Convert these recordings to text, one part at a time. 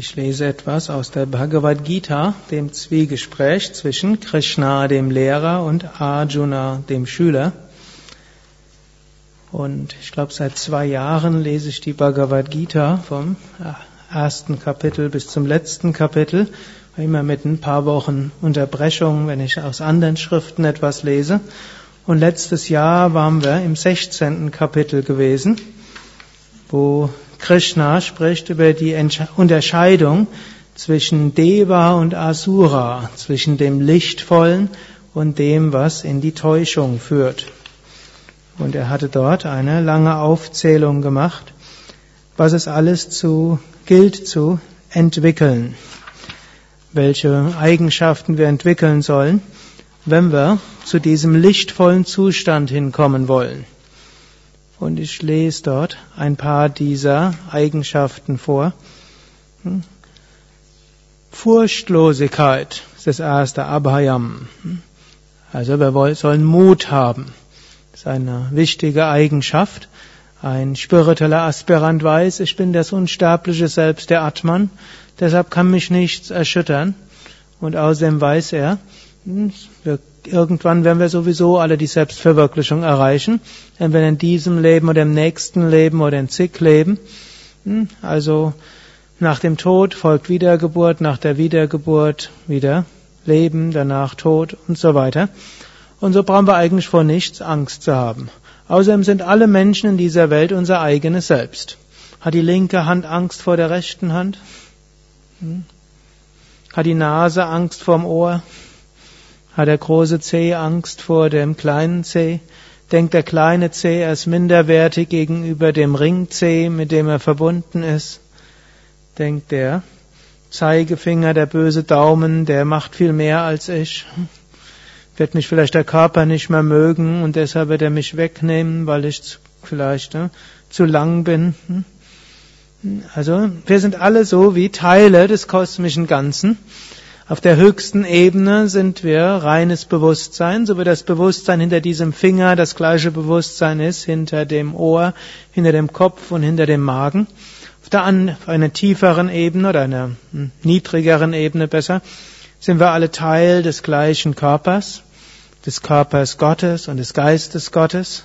Ich lese etwas aus der Bhagavad Gita, dem Zwiegespräch zwischen Krishna, dem Lehrer, und Arjuna, dem Schüler. Und ich glaube, seit zwei Jahren lese ich die Bhagavad Gita vom ersten Kapitel bis zum letzten Kapitel, immer mit ein paar Wochen Unterbrechung, wenn ich aus anderen Schriften etwas lese. Und letztes Jahr waren wir im 16. Kapitel gewesen, wo Krishna spricht über die Unterscheidung zwischen Deva und Asura, zwischen dem Lichtvollen und dem, was in die Täuschung führt. Und er hatte dort eine lange Aufzählung gemacht, was es alles zu, gilt zu entwickeln, welche Eigenschaften wir entwickeln sollen, wenn wir zu diesem lichtvollen Zustand hinkommen wollen. Und ich lese dort ein paar dieser Eigenschaften vor. Hm? Furchtlosigkeit ist das erste Abhayam. Hm? Also wir sollen Mut haben. Das ist eine wichtige Eigenschaft. Ein spiritueller Aspirant weiß, ich bin das unsterbliche Selbst der Atman, deshalb kann mich nichts erschüttern. Und außerdem weiß er, hm, wir irgendwann werden wir sowieso alle die Selbstverwirklichung erreichen, entweder in diesem Leben oder im nächsten Leben oder in zig Leben. Hm, also nach dem Tod folgt Wiedergeburt, nach der Wiedergeburt wieder Leben, danach Tod und so weiter. Und so brauchen wir eigentlich vor nichts Angst zu haben. Außerdem sind alle Menschen in dieser Welt unser eigenes Selbst. Hat die linke Hand Angst vor der rechten Hand? Hm? Hat die Nase Angst vorm Ohr? Hat der große C Angst vor dem kleinen C? Denkt der kleine C, er ist minderwertig gegenüber dem Ring C, mit dem er verbunden ist? Denkt der Zeigefinger, der böse Daumen, der macht viel mehr als ich? Wird mich vielleicht der Körper nicht mehr mögen und deshalb wird er mich wegnehmen, weil ich vielleicht ne, zu lang bin? Also, wir sind alle so wie Teile des kosmischen Ganzen. Auf der höchsten Ebene sind wir reines Bewusstsein, so wie das Bewusstsein hinter diesem Finger das gleiche Bewusstsein ist, hinter dem Ohr, hinter dem Kopf und hinter dem Magen. Auf der auf einer tieferen Ebene oder einer hm, niedrigeren Ebene besser, sind wir alle Teil des gleichen Körpers, des Körpers Gottes und des Geistes Gottes.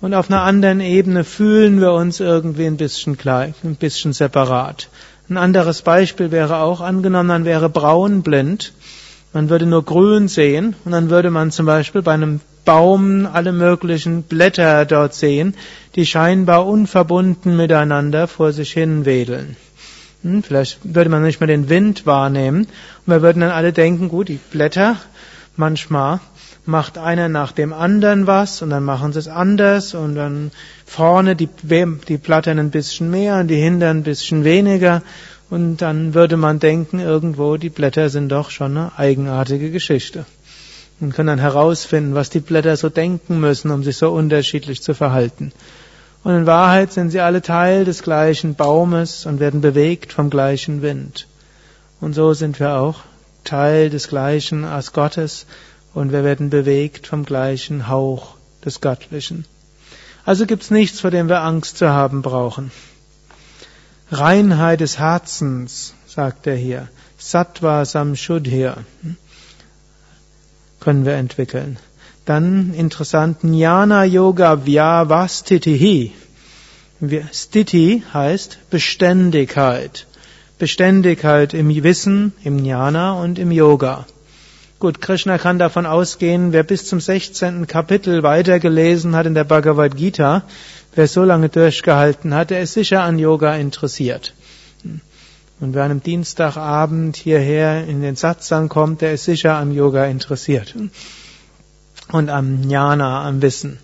Und auf einer anderen Ebene fühlen wir uns irgendwie ein bisschen gleich, ein bisschen separat. Ein anderes Beispiel wäre auch angenommen, man wäre braunblind. Man würde nur grün sehen und dann würde man zum Beispiel bei einem Baum alle möglichen Blätter dort sehen, die scheinbar unverbunden miteinander vor sich hin wedeln. Hm, vielleicht würde man nicht mehr den Wind wahrnehmen und wir würden dann alle denken, gut, die Blätter, manchmal macht einer nach dem anderen was und dann machen sie es anders und dann vorne die, die Platten ein bisschen mehr und die Hintern ein bisschen weniger und dann würde man denken, irgendwo die Blätter sind doch schon eine eigenartige Geschichte. Und können dann herausfinden, was die Blätter so denken müssen, um sich so unterschiedlich zu verhalten. Und in Wahrheit sind sie alle Teil des gleichen Baumes und werden bewegt vom gleichen Wind. Und so sind wir auch Teil des gleichen als Gottes und wir werden bewegt vom gleichen Hauch des Göttlichen. Also gibt's nichts, vor dem wir Angst zu haben brauchen. Reinheit des Herzens, sagt er hier. Sattva Samshuddhya können wir entwickeln. Dann interessant Jnana Yoga Vyavastitihi. Stiti heißt Beständigkeit. Beständigkeit im Wissen, im Jnana und im Yoga. Gut, Krishna kann davon ausgehen, wer bis zum 16. Kapitel weitergelesen hat in der Bhagavad Gita, wer so lange durchgehalten hat, der ist sicher an Yoga interessiert. Und wer an einem Dienstagabend hierher in den Satsang kommt, der ist sicher am Yoga interessiert. Und am Jnana, am Wissen.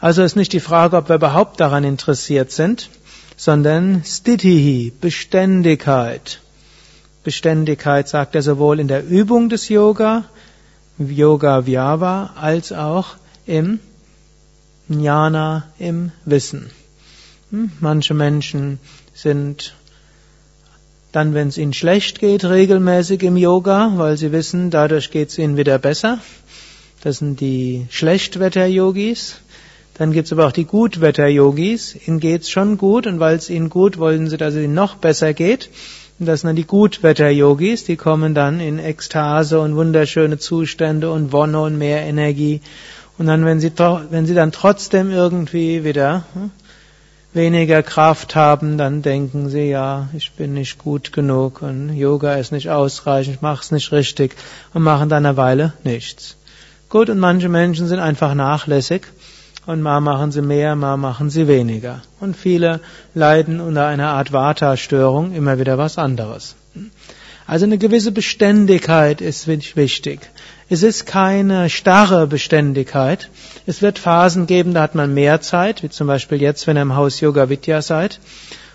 Also ist nicht die Frage, ob wir überhaupt daran interessiert sind, sondern Stitihi, Beständigkeit. Beständigkeit sagt er sowohl in der Übung des Yoga, Yoga Vyava, als auch im Jnana, im Wissen. Hm, manche Menschen sind dann, wenn es ihnen schlecht geht, regelmäßig im Yoga, weil sie wissen, dadurch geht es ihnen wieder besser. Das sind die Schlechtwetter-Yogis. Dann gibt es aber auch die Gutwetter-Yogis. Ihnen geht es schon gut und weil es ihnen gut, wollen sie, dass es ihnen noch besser geht. Und das sind dann die Gutwetter-Yogis, die kommen dann in Ekstase und wunderschöne Zustände und Wonne und mehr Energie. Und dann, wenn sie, wenn sie dann trotzdem irgendwie wieder hm, weniger Kraft haben, dann denken sie, ja, ich bin nicht gut genug und Yoga ist nicht ausreichend, ich mach's nicht richtig und machen dann eine Weile nichts. Gut, und manche Menschen sind einfach nachlässig und mal machen sie mehr, mal machen sie weniger. Und viele leiden unter einer Art Vata-Störung, immer wieder was anderes. Also eine gewisse Beständigkeit ist wichtig. Es ist keine starre Beständigkeit. Es wird Phasen geben, da hat man mehr Zeit, wie zum Beispiel jetzt, wenn ihr im Haus Yoga Vidya seid.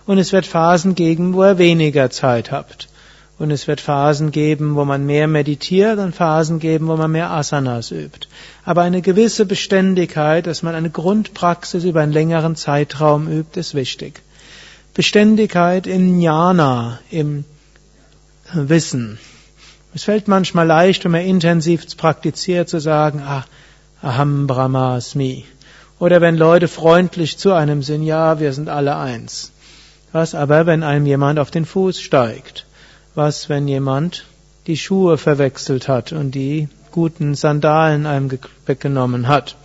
Und es wird Phasen geben, wo ihr weniger Zeit habt. Und es wird Phasen geben, wo man mehr meditiert und Phasen geben, wo man mehr Asanas übt. Aber eine gewisse Beständigkeit, dass man eine Grundpraxis über einen längeren Zeitraum übt, ist wichtig. Beständigkeit in Jnana, im Wissen. Es fällt manchmal leicht, wenn man intensiv praktiziert, zu sagen, ah, Aham Brahmasmi. Oder wenn Leute freundlich zu einem sind, ja, wir sind alle eins. Was aber, wenn einem jemand auf den Fuß steigt? Was, wenn jemand die Schuhe verwechselt hat und die guten Sandalen einem weggenommen hat?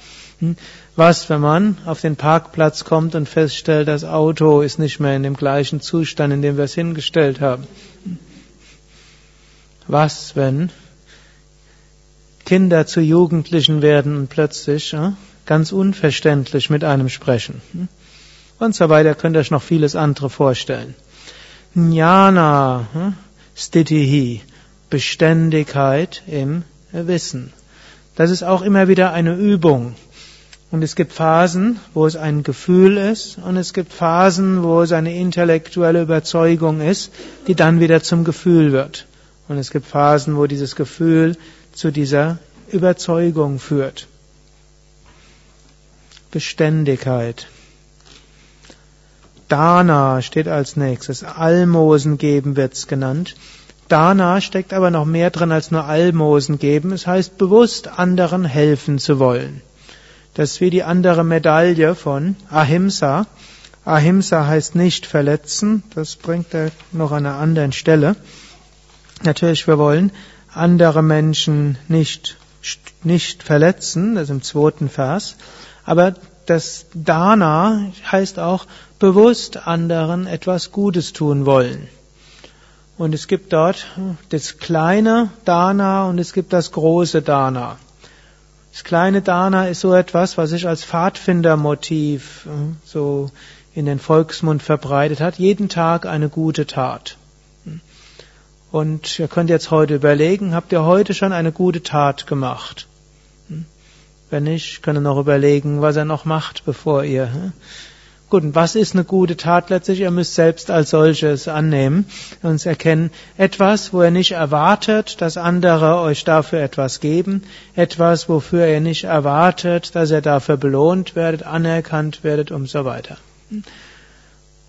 Hm? Was, wenn man auf den Parkplatz kommt und feststellt, das Auto ist nicht mehr in dem gleichen Zustand, in dem wir es hingestellt haben? Was, wenn Kinder zu Jugendlichen werden und plötzlich ja, ganz unverständlich mit einem sprechen? Hm? Und so weiter könnt ihr euch noch vieles andere vorstellen. Jnana, hm? Stitihi, Beständigkeit im Wissen. Das ist auch immer wieder eine Übung. Und es gibt Phasen, wo es ein Gefühl ist, und es gibt Phasen, wo es eine intellektuelle Überzeugung ist, die dann wieder zum Gefühl wird. Und es gibt Phasen, wo dieses Gefühl zu dieser Überzeugung führt. Beständigkeit. Dana steht als nächstes. Almosen geben wird's genannt. Dana steckt aber noch mehr drin als nur Almosen geben. Es heißt bewusst anderen helfen zu wollen. Das ist wie die andere Medaille von Ahimsa. Ahimsa heißt nicht verletzen. Das bringt er noch an einer anderen Stelle. Natürlich, wir wollen andere Menschen nicht, nicht verletzen, das ist im zweiten Vers. Aber das Dana heißt auch bewusst anderen etwas Gutes tun wollen. Und es gibt dort das kleine Dana und es gibt das große Dana. Das kleine Dana ist so etwas, was sich als Pfadfindermotiv äh, so in den Volksmund verbreitet hat. Jeden Tag eine gute Tat. Und ihr könnt jetzt heute überlegen, habt ihr heute schon eine gute Tat gemacht? Wenn nicht, könnt ihr noch überlegen, was er noch macht, bevor ihr. Gut, und was ist eine gute Tat letztlich? Ihr müsst selbst als solches annehmen und erkennen, etwas, wo ihr nicht erwartet, dass andere euch dafür etwas geben, etwas, wofür ihr nicht erwartet, dass ihr dafür belohnt werdet, anerkannt werdet und so weiter.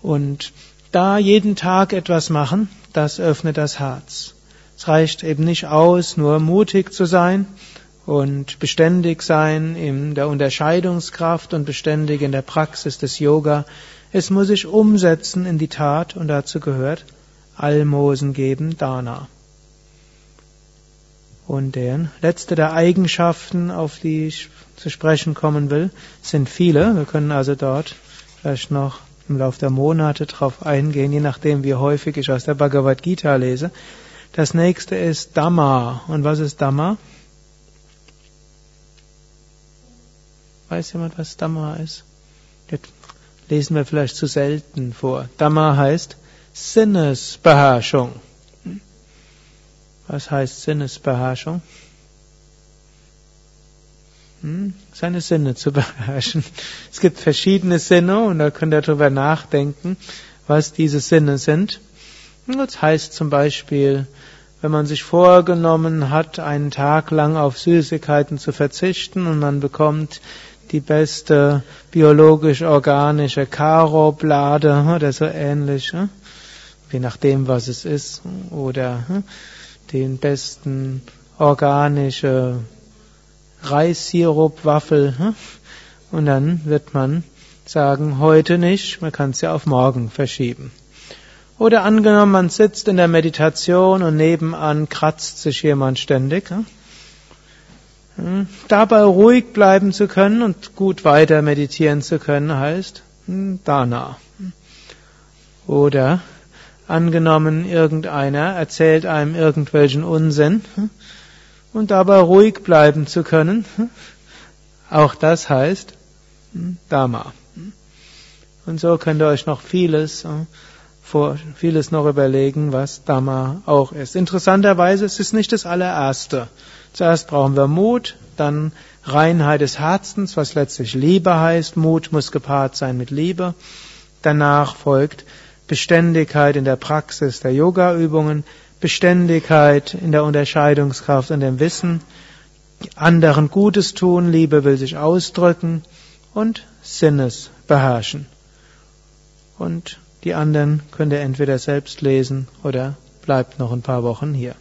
Und da jeden Tag etwas machen, das öffnet das Herz. Es reicht eben nicht aus, nur mutig zu sein und beständig sein in der Unterscheidungskraft und beständig in der Praxis des Yoga. Es muss sich umsetzen in die Tat und dazu gehört Almosen geben, Dana. Und der letzte der Eigenschaften, auf die ich zu sprechen kommen will, sind viele. Wir können also dort vielleicht noch im Laufe der Monate darauf eingehen, je nachdem, wie häufig ich aus der Bhagavad Gita lese. Das nächste ist Dhamma. Und was ist Dhamma? Weiß jemand, was Dhamma ist? Das lesen wir vielleicht zu selten vor. Dhamma heißt Sinnesbeherrschung. Was heißt Sinnesbeherrschung? Hm? seine Sinne zu beherrschen. Es gibt verschiedene Sinne und da könnt ihr darüber nachdenken, was diese Sinne sind. Das heißt zum Beispiel, wenn man sich vorgenommen hat, einen Tag lang auf Süßigkeiten zu verzichten und man bekommt die beste biologisch-organische Karoblade oder so ähnlich, hm? je nachdem, was es ist, oder hm? den besten organische Reissirup, Waffel. Hm? Und dann wird man sagen, heute nicht, man kann es ja auf morgen verschieben. Oder angenommen, man sitzt in der Meditation und nebenan kratzt sich jemand ständig. Hm, dabei ruhig bleiben zu können und gut weiter meditieren zu können, heißt hm, Dana. Oder angenommen, irgendeiner erzählt einem irgendwelchen Unsinn hm, und dabei ruhig bleiben zu können, auch das heißt Dharma. Und so könnt ihr euch noch vieles vor vieles noch überlegen, was Dhamma auch ist. Interessanterweise ist es nicht das allererste. Zuerst brauchen wir Mut, dann Reinheit des Herzens, was letztlich Liebe heißt. Mut muss gepaart sein mit Liebe. Danach folgt Beständigkeit in der Praxis der Yoga-Übungen, Beständigkeit in der Unterscheidungskraft und dem Wissen, anderen Gutes tun, Liebe will sich ausdrücken und Sinnes beherrschen. Und die anderen könnt ihr entweder selbst lesen oder bleibt noch ein paar Wochen hier.